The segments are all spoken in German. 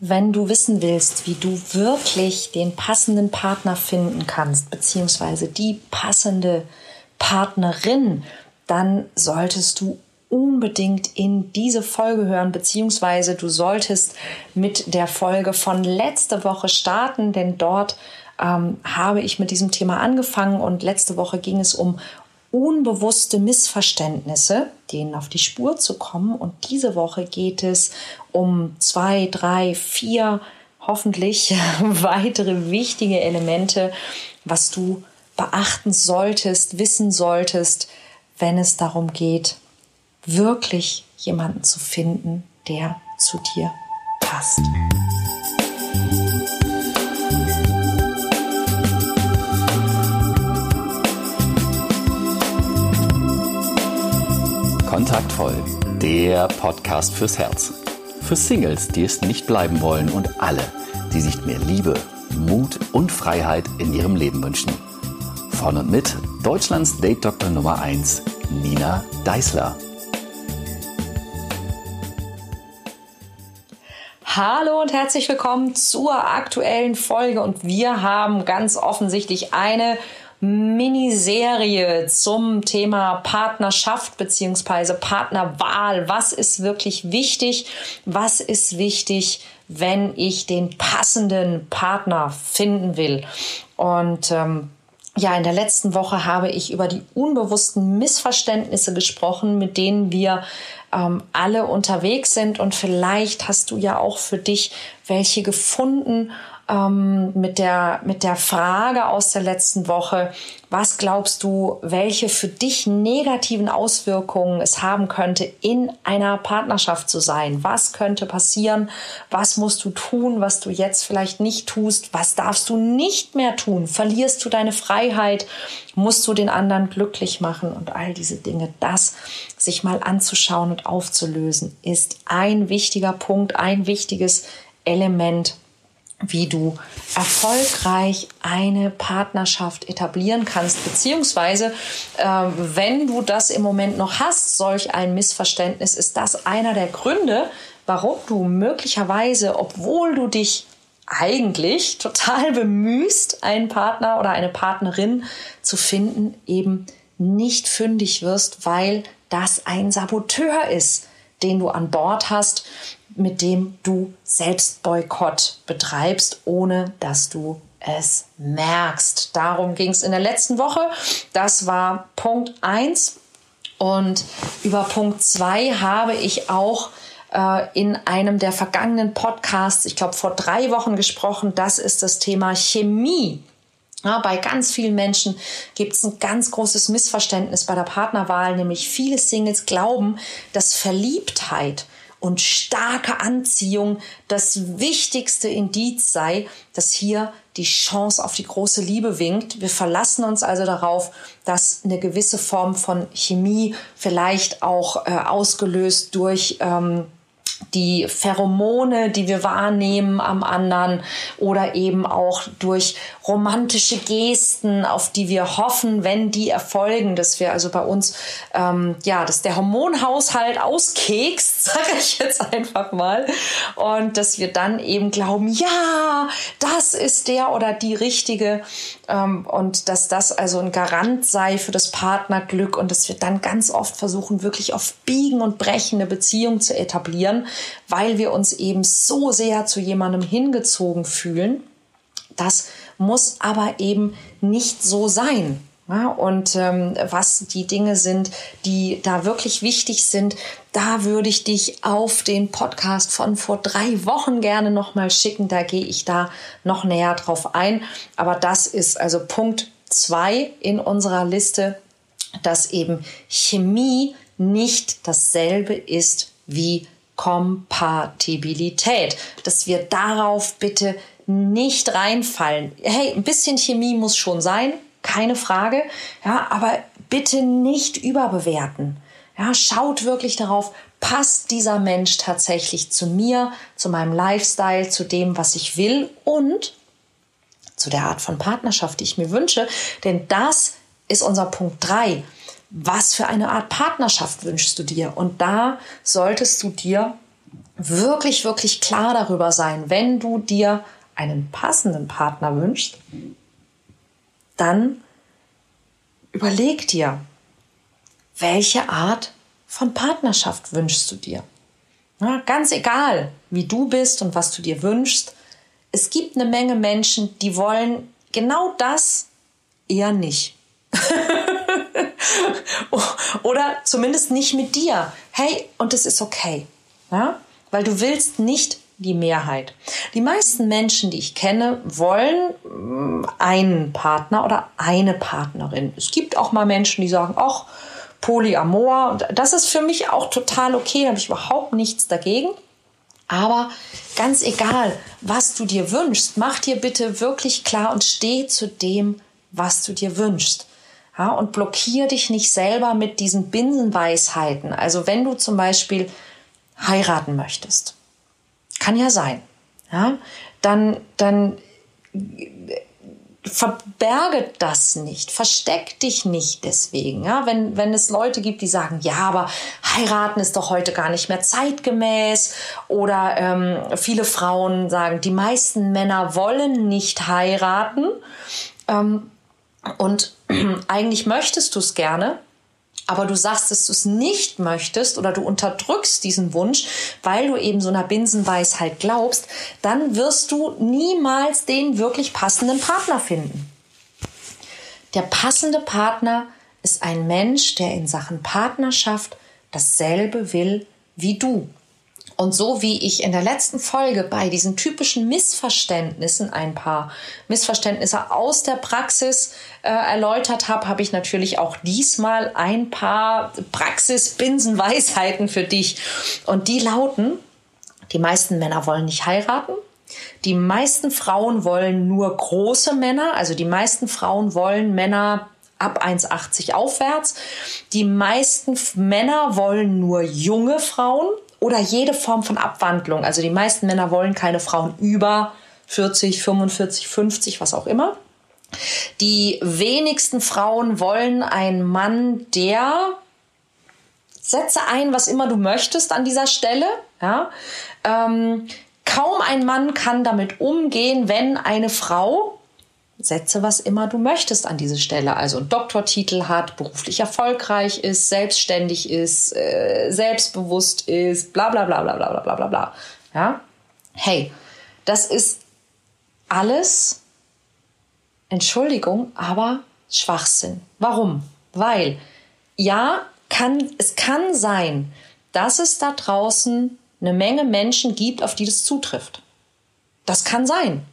wenn du wissen willst, wie du wirklich den passenden Partner finden kannst, beziehungsweise die passende Partnerin, dann solltest du unbedingt in diese Folge hören, beziehungsweise du solltest mit der Folge von letzte Woche starten, denn dort ähm, habe ich mit diesem Thema angefangen und letzte Woche ging es um unbewusste Missverständnisse, denen auf die Spur zu kommen. Und diese Woche geht es um zwei, drei, vier, hoffentlich weitere wichtige Elemente, was du beachten solltest, wissen solltest, wenn es darum geht, wirklich jemanden zu finden, der zu dir passt. Kontaktvoll, der Podcast fürs Herz. Für Singles, die es nicht bleiben wollen und alle, die sich mehr Liebe, Mut und Freiheit in ihrem Leben wünschen. Von und mit Deutschlands Date Doktor Nummer 1, Nina Deißler. Hallo und herzlich willkommen zur aktuellen Folge und wir haben ganz offensichtlich eine Miniserie zum Thema Partnerschaft beziehungsweise Partnerwahl. Was ist wirklich wichtig? Was ist wichtig, wenn ich den passenden Partner finden will? Und ähm, ja, in der letzten Woche habe ich über die unbewussten Missverständnisse gesprochen, mit denen wir ähm, alle unterwegs sind. Und vielleicht hast du ja auch für dich welche gefunden ähm, mit, der, mit der Frage aus der letzten Woche, was glaubst du, welche für dich negativen Auswirkungen es haben könnte, in einer Partnerschaft zu sein? Was könnte passieren? Was musst du tun, was du jetzt vielleicht nicht tust? Was darfst du nicht mehr tun? Verlierst du deine Freiheit? Musst du den anderen glücklich machen? Und all diese Dinge, das sich mal anzuschauen und aufzulösen, ist ein wichtiger Punkt, ein wichtiges Element wie du erfolgreich eine Partnerschaft etablieren kannst, beziehungsweise äh, wenn du das im Moment noch hast, solch ein Missverständnis, ist das einer der Gründe, warum du möglicherweise, obwohl du dich eigentlich total bemühst, einen Partner oder eine Partnerin zu finden, eben nicht fündig wirst, weil das ein Saboteur ist, den du an Bord hast, mit dem du Selbstboykott betreibst, ohne dass du es merkst. Darum ging es in der letzten Woche. Das war Punkt 1. Und über Punkt 2 habe ich auch äh, in einem der vergangenen Podcasts, ich glaube vor drei Wochen gesprochen. Das ist das Thema Chemie. Ja, bei ganz vielen Menschen gibt es ein ganz großes Missverständnis bei der Partnerwahl, nämlich viele Singles glauben, dass Verliebtheit und starke Anziehung das wichtigste Indiz sei, dass hier die Chance auf die große Liebe winkt. Wir verlassen uns also darauf, dass eine gewisse Form von Chemie vielleicht auch äh, ausgelöst durch ähm, die Pheromone, die wir wahrnehmen am anderen oder eben auch durch romantische Gesten, auf die wir hoffen, wenn die erfolgen, dass wir also bei uns, ähm, ja, dass der Hormonhaushalt auskekst, sage ich jetzt einfach mal, und dass wir dann eben glauben, ja, das ist der oder die richtige ähm, und dass das also ein Garant sei für das Partnerglück und dass wir dann ganz oft versuchen, wirklich auf Biegen und Brechen eine Beziehung zu etablieren, weil wir uns eben so sehr zu jemandem hingezogen fühlen. Das muss aber eben nicht so sein. Ja, und ähm, was die Dinge sind, die da wirklich wichtig sind, da würde ich dich auf den Podcast von vor drei Wochen gerne nochmal schicken. Da gehe ich da noch näher drauf ein. Aber das ist also Punkt zwei in unserer Liste, dass eben Chemie nicht dasselbe ist wie Kompatibilität. Dass wir darauf bitte nicht reinfallen. Hey, ein bisschen Chemie muss schon sein, keine Frage. Ja, aber bitte nicht überbewerten. Ja, schaut wirklich darauf, passt dieser Mensch tatsächlich zu mir, zu meinem Lifestyle, zu dem, was ich will und zu der Art von Partnerschaft, die ich mir wünsche. Denn das ist unser Punkt drei. Was für eine Art Partnerschaft wünschst du dir? Und da solltest du dir wirklich, wirklich klar darüber sein, wenn du dir einen passenden Partner wünschst, dann überleg dir, welche Art von Partnerschaft wünschst du dir? Ja, ganz egal, wie du bist und was du dir wünschst. Es gibt eine Menge Menschen, die wollen genau das eher nicht. Oder zumindest nicht mit dir. Hey, und es ist okay. Ja? Weil du willst nicht die Mehrheit. Die meisten Menschen, die ich kenne, wollen mm, einen Partner oder eine Partnerin. Es gibt auch mal Menschen, die sagen, ach, Polyamor. Das ist für mich auch total okay, da habe ich überhaupt nichts dagegen. Aber ganz egal, was du dir wünschst, mach dir bitte wirklich klar und steh zu dem, was du dir wünschst. Ja, und blockier dich nicht selber mit diesen Binsenweisheiten. Also wenn du zum Beispiel heiraten möchtest, kann ja sein, ja, dann, dann verberge das nicht, versteck dich nicht deswegen. Ja? Wenn, wenn es Leute gibt, die sagen, ja, aber heiraten ist doch heute gar nicht mehr zeitgemäß oder ähm, viele Frauen sagen, die meisten Männer wollen nicht heiraten ähm, und eigentlich möchtest du es gerne, aber du sagst, dass du es nicht möchtest oder du unterdrückst diesen Wunsch, weil du eben so einer Binsenweisheit glaubst, dann wirst du niemals den wirklich passenden Partner finden. Der passende Partner ist ein Mensch, der in Sachen Partnerschaft dasselbe will wie du. Und so wie ich in der letzten Folge bei diesen typischen Missverständnissen ein paar Missverständnisse aus der Praxis äh, erläutert habe, habe ich natürlich auch diesmal ein paar Praxis-Binsenweisheiten für dich. Und die lauten, die meisten Männer wollen nicht heiraten. Die meisten Frauen wollen nur große Männer, also die meisten Frauen wollen Männer ab 1,80 aufwärts. Die meisten Männer wollen nur junge Frauen, oder jede Form von Abwandlung. Also die meisten Männer wollen keine Frauen über 40, 45, 50, was auch immer. Die wenigsten Frauen wollen einen Mann, der setze ein, was immer du möchtest an dieser Stelle. Ja? Ähm, kaum ein Mann kann damit umgehen, wenn eine Frau setze was immer du möchtest an diese Stelle. Also einen Doktortitel hat, beruflich erfolgreich ist, selbstständig ist, äh, selbstbewusst ist, bla bla bla bla bla bla bla bla. Ja? Hey, das ist alles, Entschuldigung, aber Schwachsinn. Warum? Weil, ja, kann, es kann sein, dass es da draußen eine Menge Menschen gibt, auf die das zutrifft. Das kann sein.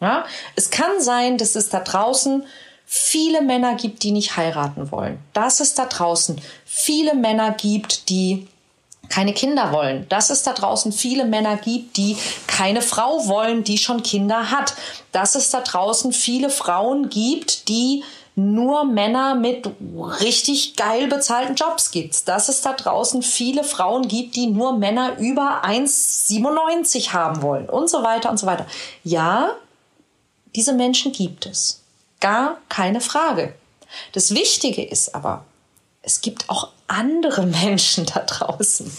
Ja? Es kann sein, dass es da draußen viele Männer gibt, die nicht heiraten wollen. Dass es da draußen viele Männer gibt, die keine Kinder wollen. Dass es da draußen viele Männer gibt, die keine Frau wollen, die schon Kinder hat. Dass es da draußen viele Frauen gibt, die nur Männer mit richtig geil bezahlten Jobs gibt. Dass es da draußen viele Frauen gibt, die nur Männer über 1,97 haben wollen und so weiter und so weiter. Ja, diese Menschen gibt es. Gar keine Frage. Das Wichtige ist aber, es gibt auch andere Menschen da draußen.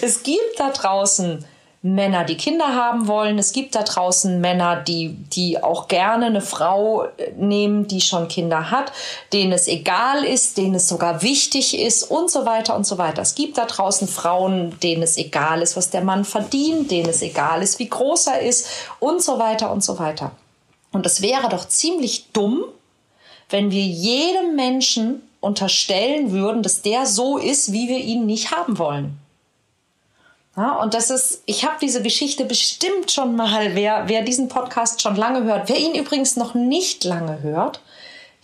Es gibt da draußen Männer, die Kinder haben wollen. Es gibt da draußen Männer, die, die auch gerne eine Frau äh, nehmen, die schon Kinder hat, denen es egal ist, denen es sogar wichtig ist und so weiter und so weiter. Es gibt da draußen Frauen, denen es egal ist, was der Mann verdient, denen es egal ist, wie groß er ist und so weiter und so weiter. Und es wäre doch ziemlich dumm, wenn wir jedem Menschen unterstellen würden, dass der so ist, wie wir ihn nicht haben wollen. Ja, und das ist, ich habe diese Geschichte bestimmt schon mal, wer, wer diesen Podcast schon lange hört, wer ihn übrigens noch nicht lange hört,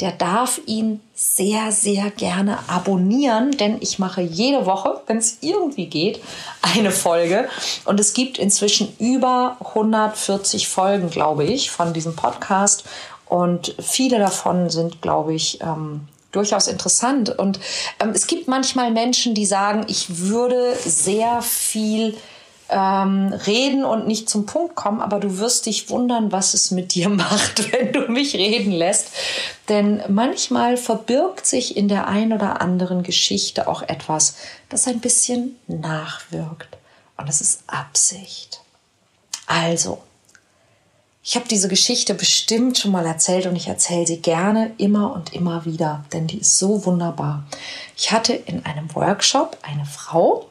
der darf ihn sehr, sehr gerne abonnieren, denn ich mache jede Woche, wenn es irgendwie geht, eine Folge. Und es gibt inzwischen über 140 Folgen, glaube ich, von diesem Podcast. Und viele davon sind, glaube ich, ähm, durchaus interessant. Und ähm, es gibt manchmal Menschen, die sagen, ich würde sehr viel ähm, reden und nicht zum Punkt kommen, aber du wirst dich wundern, was es mit dir macht, wenn du mich reden lässt. Denn manchmal verbirgt sich in der ein oder anderen Geschichte auch etwas, das ein bisschen nachwirkt. und es ist Absicht. Also, ich habe diese Geschichte bestimmt schon mal erzählt und ich erzähle sie gerne immer und immer wieder, denn die ist so wunderbar. Ich hatte in einem Workshop eine Frau,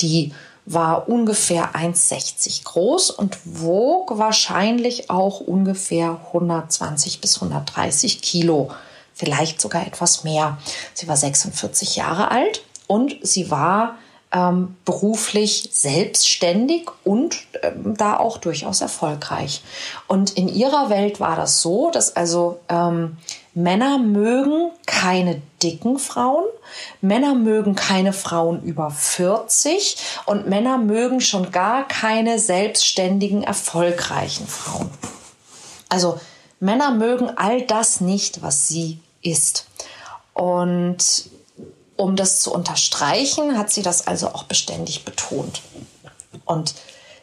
die war ungefähr 1,60 groß und wog wahrscheinlich auch ungefähr 120 bis 130 Kilo, vielleicht sogar etwas mehr. Sie war 46 Jahre alt und sie war ähm, beruflich selbstständig und ähm, da auch durchaus erfolgreich. Und in ihrer Welt war das so, dass also ähm, Männer mögen keine dicken Frauen, Männer mögen keine Frauen über 40 und Männer mögen schon gar keine selbstständigen, erfolgreichen Frauen. Also Männer mögen all das nicht, was sie ist. Und um das zu unterstreichen, hat sie das also auch beständig betont. Und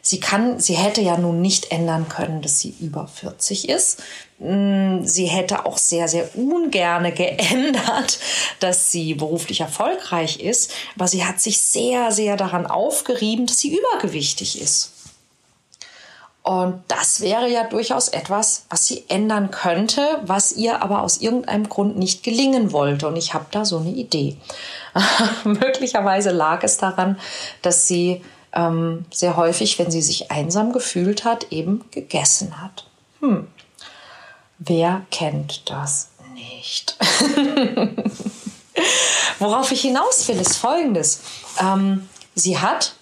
sie kann, sie hätte ja nun nicht ändern können, dass sie über 40 ist. Mm, sie hätte auch sehr, sehr ungerne geändert, dass sie beruflich erfolgreich ist. Aber sie hat sich sehr, sehr daran aufgerieben, dass sie übergewichtig ist. Und das wäre ja durchaus etwas, was sie ändern könnte, was ihr aber aus irgendeinem Grund nicht gelingen wollte. Und ich habe da so eine Idee. Möglicherweise lag es daran, dass sie ähm, sehr häufig, wenn sie sich einsam gefühlt hat, eben gegessen hat. Hm. Wer kennt das nicht? Worauf ich hinaus will, ist Folgendes. Ähm, sie hat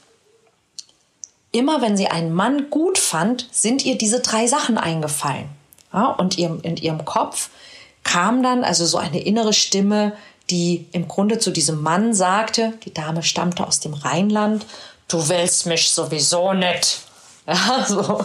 immer wenn sie einen Mann gut fand, sind ihr diese drei Sachen eingefallen. Ja, und ihrem, in ihrem Kopf kam dann also so eine innere Stimme, die im Grunde zu diesem Mann sagte, die Dame stammte aus dem Rheinland, du willst mich sowieso nicht. Ja, so.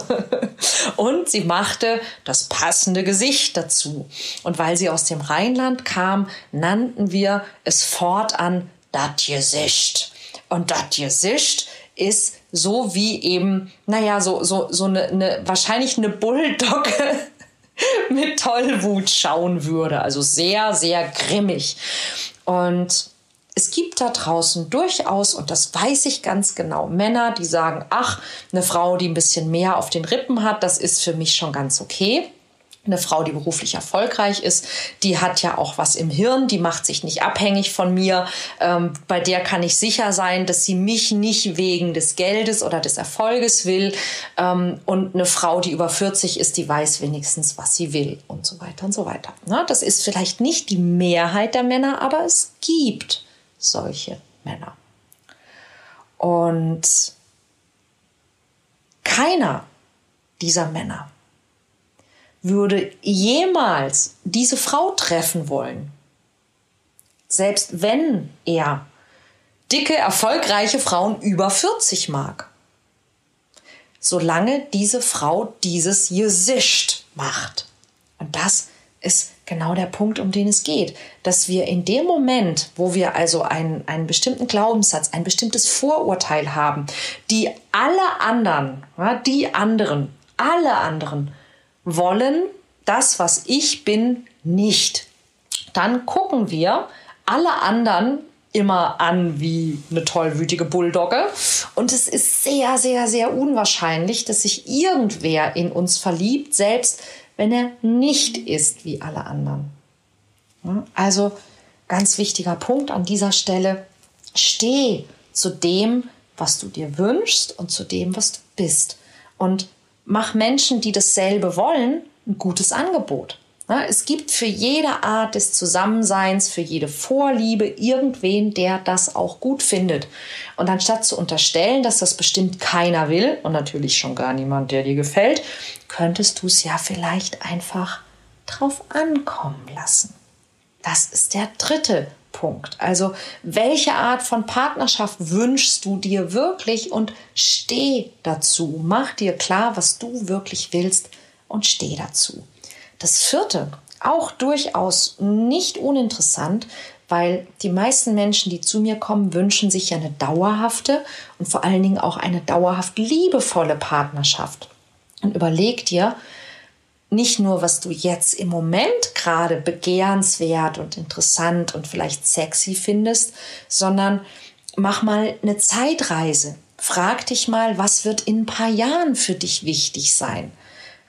Und sie machte das passende Gesicht dazu. Und weil sie aus dem Rheinland kam, nannten wir es fortan das Gesicht. Und das Gesicht ist so wie eben, naja, so, so, so eine, eine wahrscheinlich eine Bulldogge mit Tollwut schauen würde. Also sehr, sehr grimmig. Und es gibt da draußen durchaus, und das weiß ich ganz genau, Männer, die sagen, ach, eine Frau, die ein bisschen mehr auf den Rippen hat, das ist für mich schon ganz okay eine Frau, die beruflich erfolgreich ist, die hat ja auch was im Hirn, die macht sich nicht abhängig von mir. Ähm, bei der kann ich sicher sein, dass sie mich nicht wegen des Geldes oder des Erfolges will. Ähm, und eine Frau, die über 40 ist, die weiß wenigstens, was sie will und so weiter und so weiter. Na, das ist vielleicht nicht die Mehrheit der Männer, aber es gibt solche Männer. Und keiner dieser Männer würde jemals diese Frau treffen wollen, selbst wenn er dicke, erfolgreiche Frauen über 40 mag, solange diese Frau dieses Gesicht macht. Und das ist genau der Punkt, um den es geht. Dass wir in dem Moment, wo wir also einen, einen bestimmten Glaubenssatz, ein bestimmtes Vorurteil haben, die alle anderen, die anderen, alle anderen wollen das, was ich bin, nicht. Dann gucken wir alle anderen immer an wie eine tollwütige Bulldogge. Und es ist sehr, sehr, sehr unwahrscheinlich, dass sich irgendwer in uns verliebt, selbst wenn er nicht ist wie alle anderen. Also ganz wichtiger Punkt an dieser Stelle. Steh zu dem, was du dir wünschst und zu dem, was du bist. Und mach Menschen, die dasselbe wollen, ein gutes Angebot. Es gibt für jede Art des Zusammenseins, für jede Vorliebe irgendwen, der das auch gut findet. Und anstatt zu unterstellen, dass das bestimmt keiner will und natürlich schon gar niemand, der dir gefällt, könntest du es ja vielleicht einfach drauf ankommen lassen. Das ist der dritte Punkt. Also welche Art von Partnerschaft wünschst du dir wirklich und steh dazu. Mach dir klar, was du wirklich willst und steh dazu. Das vierte, auch durchaus nicht uninteressant, weil die meisten Menschen, die zu mir kommen, wünschen sich ja eine dauerhafte und vor allen Dingen auch eine dauerhaft liebevolle Partnerschaft. Und überleg dir, nicht nur, was du jetzt im Moment gerade begehrenswert und interessant und vielleicht sexy findest, sondern mach mal eine Zeitreise. frag dich mal, was wird in ein paar Jahren für dich wichtig sein?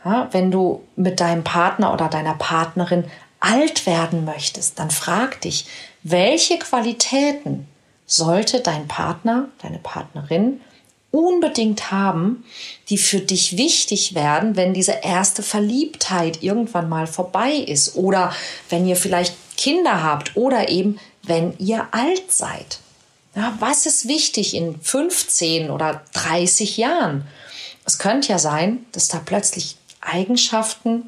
Ja, wenn du mit deinem Partner oder deiner Partnerin alt werden möchtest, dann frag dich, welche Qualitäten sollte dein Partner, deine Partnerin unbedingt haben, die für dich wichtig werden, wenn diese erste Verliebtheit irgendwann mal vorbei ist oder wenn ihr vielleicht Kinder habt oder eben wenn ihr alt seid. Ja, was ist wichtig in 15 oder 30 Jahren? Es könnte ja sein, dass da plötzlich Eigenschaften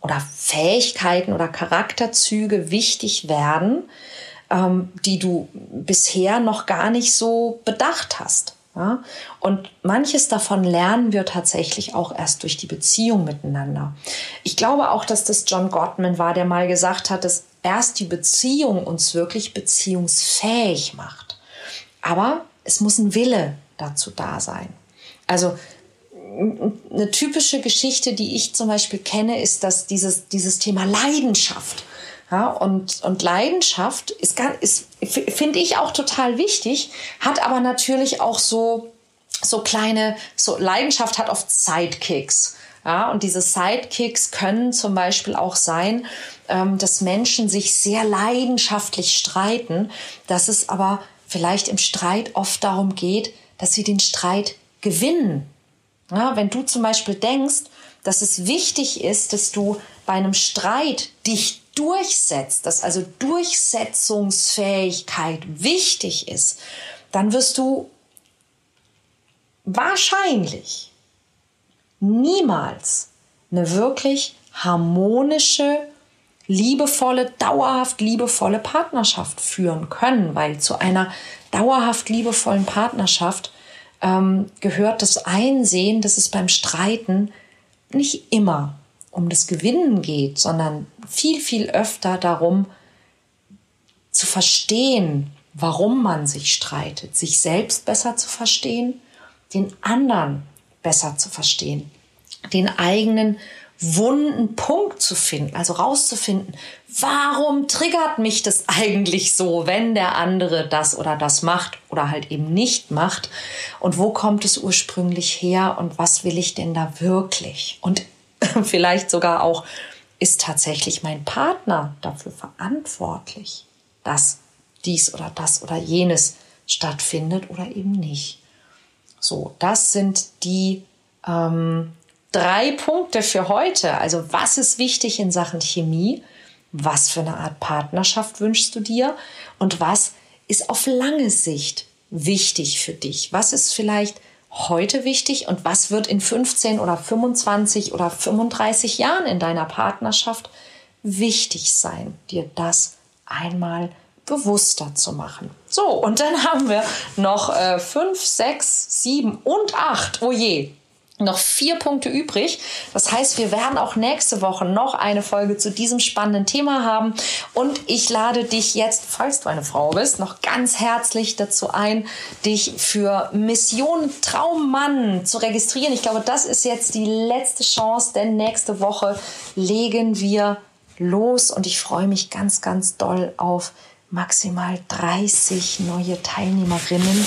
oder Fähigkeiten oder Charakterzüge wichtig werden, ähm, die du bisher noch gar nicht so bedacht hast. Ja? Und manches davon lernen wir tatsächlich auch erst durch die Beziehung miteinander. Ich glaube auch, dass das John Gottman war, der mal gesagt hat, dass erst die Beziehung uns wirklich beziehungsfähig macht. Aber es muss ein Wille dazu da sein. Also eine typische Geschichte, die ich zum Beispiel kenne, ist, dass dieses, dieses Thema Leidenschaft. Ja, und, und Leidenschaft ist, ist finde ich auch total wichtig, hat aber natürlich auch so, so kleine, so Leidenschaft hat oft Sidekicks. Ja, und diese Sidekicks können zum Beispiel auch sein, ähm, dass Menschen sich sehr leidenschaftlich streiten, dass es aber vielleicht im Streit oft darum geht, dass sie den Streit gewinnen. Ja, wenn du zum Beispiel denkst, dass es wichtig ist, dass du bei einem Streit dich durchsetzt, dass also Durchsetzungsfähigkeit wichtig ist, dann wirst du wahrscheinlich niemals eine wirklich harmonische, liebevolle, dauerhaft liebevolle Partnerschaft führen können, weil zu einer dauerhaft liebevollen Partnerschaft ähm, gehört das Einsehen, dass es beim Streiten nicht immer um das Gewinnen geht, sondern viel, viel öfter darum zu verstehen, warum man sich streitet, sich selbst besser zu verstehen, den anderen besser zu verstehen, den eigenen wunden Punkt zu finden, also rauszufinden, warum triggert mich das eigentlich so, wenn der andere das oder das macht oder halt eben nicht macht und wo kommt es ursprünglich her und was will ich denn da wirklich? Und vielleicht sogar auch, ist tatsächlich mein Partner dafür verantwortlich, dass dies oder das oder jenes stattfindet oder eben nicht. So, das sind die ähm, drei Punkte für heute. Also was ist wichtig in Sachen Chemie? Was für eine Art Partnerschaft wünschst du dir? Und was ist auf lange Sicht wichtig für dich? Was ist vielleicht heute wichtig und was wird in 15 oder 25 oder 35 Jahren in deiner Partnerschaft wichtig sein, dir das einmal bewusster zu machen. So, und dann haben wir noch äh, 5, 6, 7 und 8. Oh je, noch vier Punkte übrig. Das heißt, wir werden auch nächste Woche noch eine Folge zu diesem spannenden Thema haben. Und ich lade dich jetzt, falls du eine Frau bist, noch ganz herzlich dazu ein, dich für Mission Traummann zu registrieren. Ich glaube, das ist jetzt die letzte Chance, denn nächste Woche legen wir los und ich freue mich ganz, ganz doll auf maximal 30 neue Teilnehmerinnen,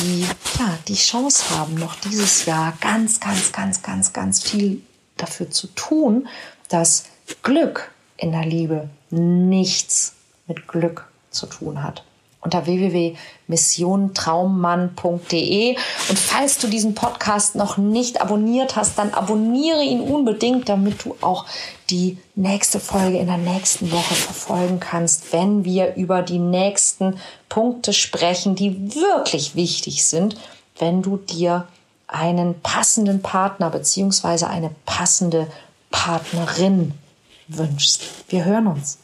die ja die Chance haben, noch dieses Jahr ganz, ganz, ganz, ganz, ganz viel dafür zu tun, dass Glück in der Liebe nichts mit Glück zu tun hat unter www.missiontraummann.de. Und falls du diesen Podcast noch nicht abonniert hast, dann abonniere ihn unbedingt, damit du auch die nächste Folge in der nächsten Woche verfolgen kannst, wenn wir über die nächsten Punkte sprechen, die wirklich wichtig sind, wenn du dir einen passenden Partner beziehungsweise eine passende Partnerin wünschst. Wir hören uns.